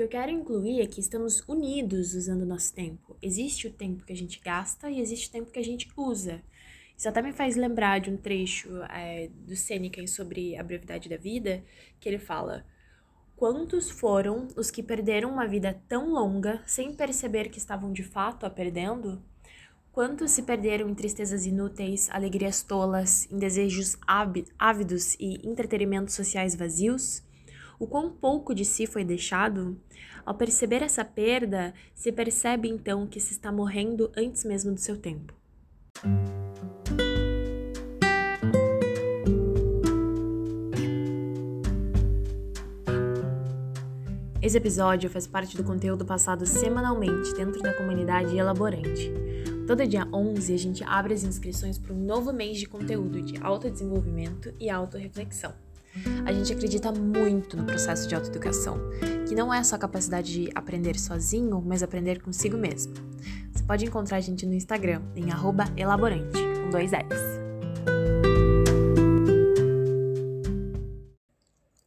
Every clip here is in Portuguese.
que eu quero incluir é que estamos unidos usando o nosso tempo. Existe o tempo que a gente gasta e existe o tempo que a gente usa. Isso até me faz lembrar de um trecho é, do Sêneca sobre a brevidade da vida, que ele fala: Quantos foram os que perderam uma vida tão longa sem perceber que estavam de fato a perdendo? Quantos se perderam em tristezas inúteis, alegrias tolas, em desejos ávidos e entretenimentos sociais vazios? O quão pouco de si foi deixado? Ao perceber essa perda, se percebe então que se está morrendo antes mesmo do seu tempo. Esse episódio faz parte do conteúdo passado semanalmente dentro da comunidade Elaborante. Todo dia 11 a gente abre as inscrições para um novo mês de conteúdo de autodesenvolvimento e autorreflexão. A gente acredita muito no processo de autoeducação, que não é só a capacidade de aprender sozinho, mas aprender consigo mesmo. Você pode encontrar a gente no Instagram, em elaborante, com dois L's.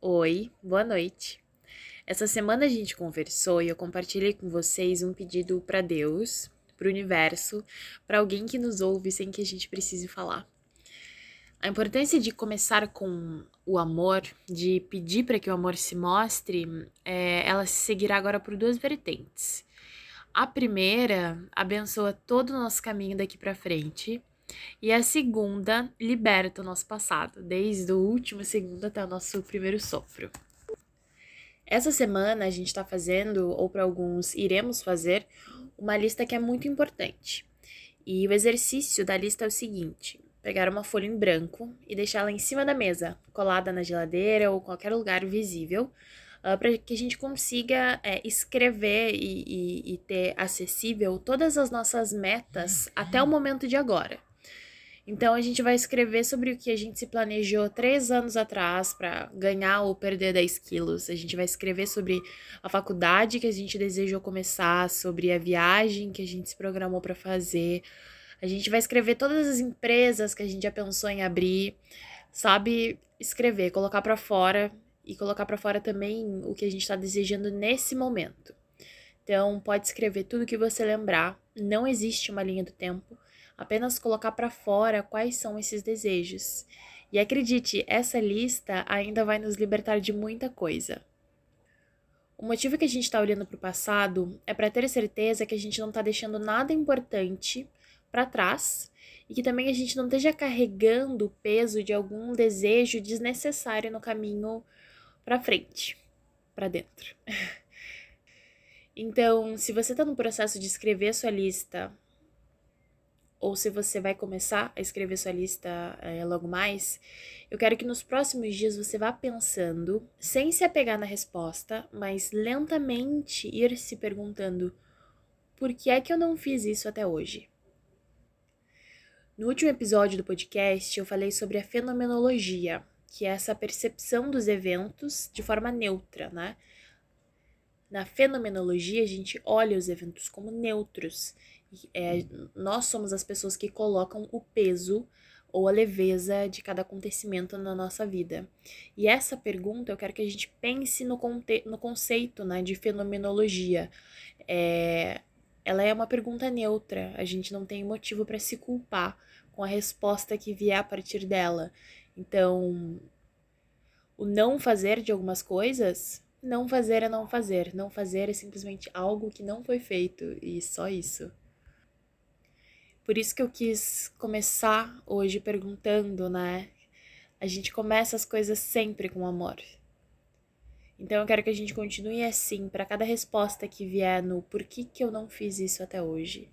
Oi, boa noite. Essa semana a gente conversou e eu compartilhei com vocês um pedido para Deus, para o universo, para alguém que nos ouve sem que a gente precise falar. A importância de começar com o amor, de pedir para que o amor se mostre, é, ela se seguirá agora por duas vertentes. A primeira abençoa todo o nosso caminho daqui para frente, e a segunda liberta o nosso passado, desde o último segundo até o nosso primeiro sopro. Essa semana a gente está fazendo, ou para alguns iremos fazer, uma lista que é muito importante. E o exercício da lista é o seguinte: pegar uma folha em branco e deixá-la em cima da mesa, colada na geladeira ou qualquer lugar visível, uh, ah, para que a gente consiga é, escrever e, e, e ter acessível todas as nossas metas até o momento de agora. Então a gente vai escrever sobre o que a gente se planejou três anos atrás para ganhar ou perder 10 quilos. A gente vai escrever sobre a faculdade que a gente desejou começar, sobre a viagem que a gente se programou para fazer. A gente vai escrever todas as empresas que a gente já pensou em abrir, sabe? Escrever, colocar para fora e colocar para fora também o que a gente está desejando nesse momento. Então, pode escrever tudo que você lembrar. Não existe uma linha do tempo apenas colocar para fora quais são esses desejos. E acredite, essa lista ainda vai nos libertar de muita coisa. O motivo que a gente está olhando para o passado é para ter certeza que a gente não está deixando nada importante para trás e que também a gente não esteja carregando o peso de algum desejo desnecessário no caminho para frente, para dentro. Então, se você está no processo de escrever sua lista ou se você vai começar a escrever sua lista é, logo mais, eu quero que nos próximos dias você vá pensando, sem se apegar na resposta, mas lentamente ir se perguntando: por que é que eu não fiz isso até hoje? No último episódio do podcast, eu falei sobre a fenomenologia, que é essa percepção dos eventos de forma neutra, né? Na fenomenologia, a gente olha os eventos como neutros é, nós somos as pessoas que colocam o peso ou a leveza de cada acontecimento na nossa vida. E essa pergunta eu quero que a gente pense no, conte no conceito né, de fenomenologia. É, ela é uma pergunta neutra, a gente não tem motivo para se culpar com a resposta que vier a partir dela. Então, o não fazer de algumas coisas, não fazer é não fazer. Não fazer é simplesmente algo que não foi feito e só isso. Por isso que eu quis começar hoje perguntando, né? A gente começa as coisas sempre com amor. Então eu quero que a gente continue assim para cada resposta que vier no por que, que eu não fiz isso até hoje.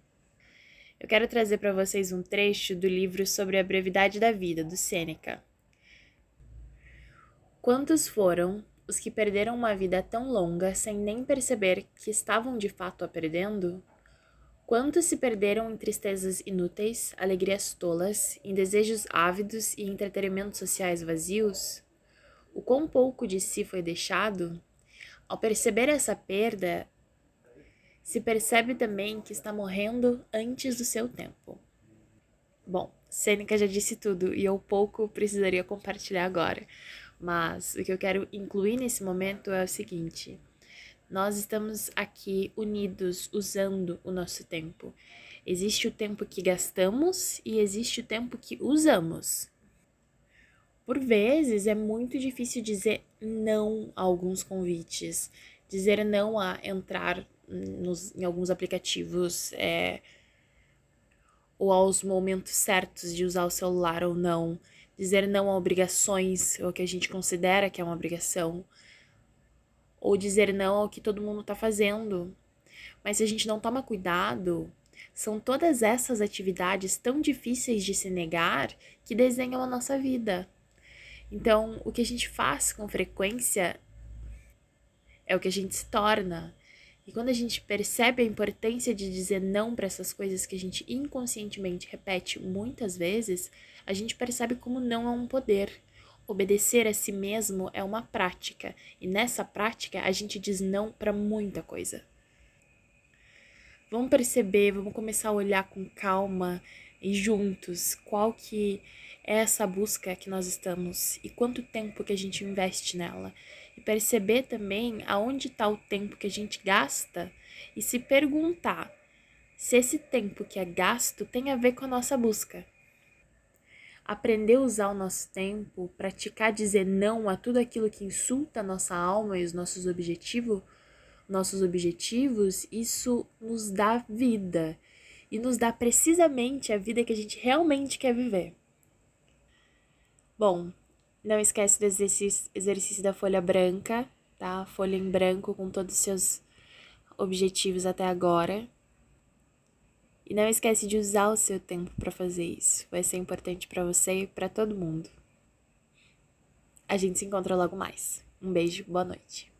Eu quero trazer para vocês um trecho do livro sobre a brevidade da vida, do Sêneca. Quantos foram os que perderam uma vida tão longa sem nem perceber que estavam de fato a perdendo? Quantos se perderam em tristezas inúteis, alegrias tolas, em desejos ávidos e entretenimentos sociais vazios? O quão pouco de si foi deixado? Ao perceber essa perda, se percebe também que está morrendo antes do seu tempo. Bom, Sêneca já disse tudo e eu pouco precisaria compartilhar agora, mas o que eu quero incluir nesse momento é o seguinte: Nós estamos aqui unidos, usando o nosso tempo. Existe o tempo que gastamos e existe o tempo que usamos. Por vezes é muito difícil dizer não a alguns convites, dizer não a entrar nos, em alguns aplicativos, é, ou aos momentos certos de usar o celular ou não, dizer não a obrigações, ou que a gente considera que é uma obrigação, ou dizer não ao que todo mundo está fazendo. Mas se a gente não toma cuidado, são todas essas atividades tão difíceis de se negar que desenham a nossa vida. Então, o que a gente faz com frequência é o que a gente se torna. E quando a gente percebe a importância de dizer não para essas coisas que a gente inconscientemente repete muitas vezes, a gente percebe como não é um poder. Obedecer a si mesmo é uma prática, e nessa prática a gente diz não para muita coisa. Vamos perceber, vamos começar a olhar com calma e juntos qual que é essa busca que nós estamos e quanto tempo que a gente investe nela e perceber também aonde está o tempo que a gente gasta e se perguntar se esse tempo que é gasto tem a ver com a nossa busca. Aprender a usar o nosso tempo, praticar dizer não a tudo aquilo que insulta a nossa alma e os nossos objetivos, nossos objetivos, isso nos dá vida e nos dá precisamente a vida que a gente realmente quer viver. Bom, não esquece do exercício, exercício da folha branca, tá? Folha em branco com todos os seus objetivos até agora. E não esquece de usar o seu tempo para fazer isso. Vai ser importante para você e para todo mundo. A gente se encontra logo mais. Um beijo, boa noite.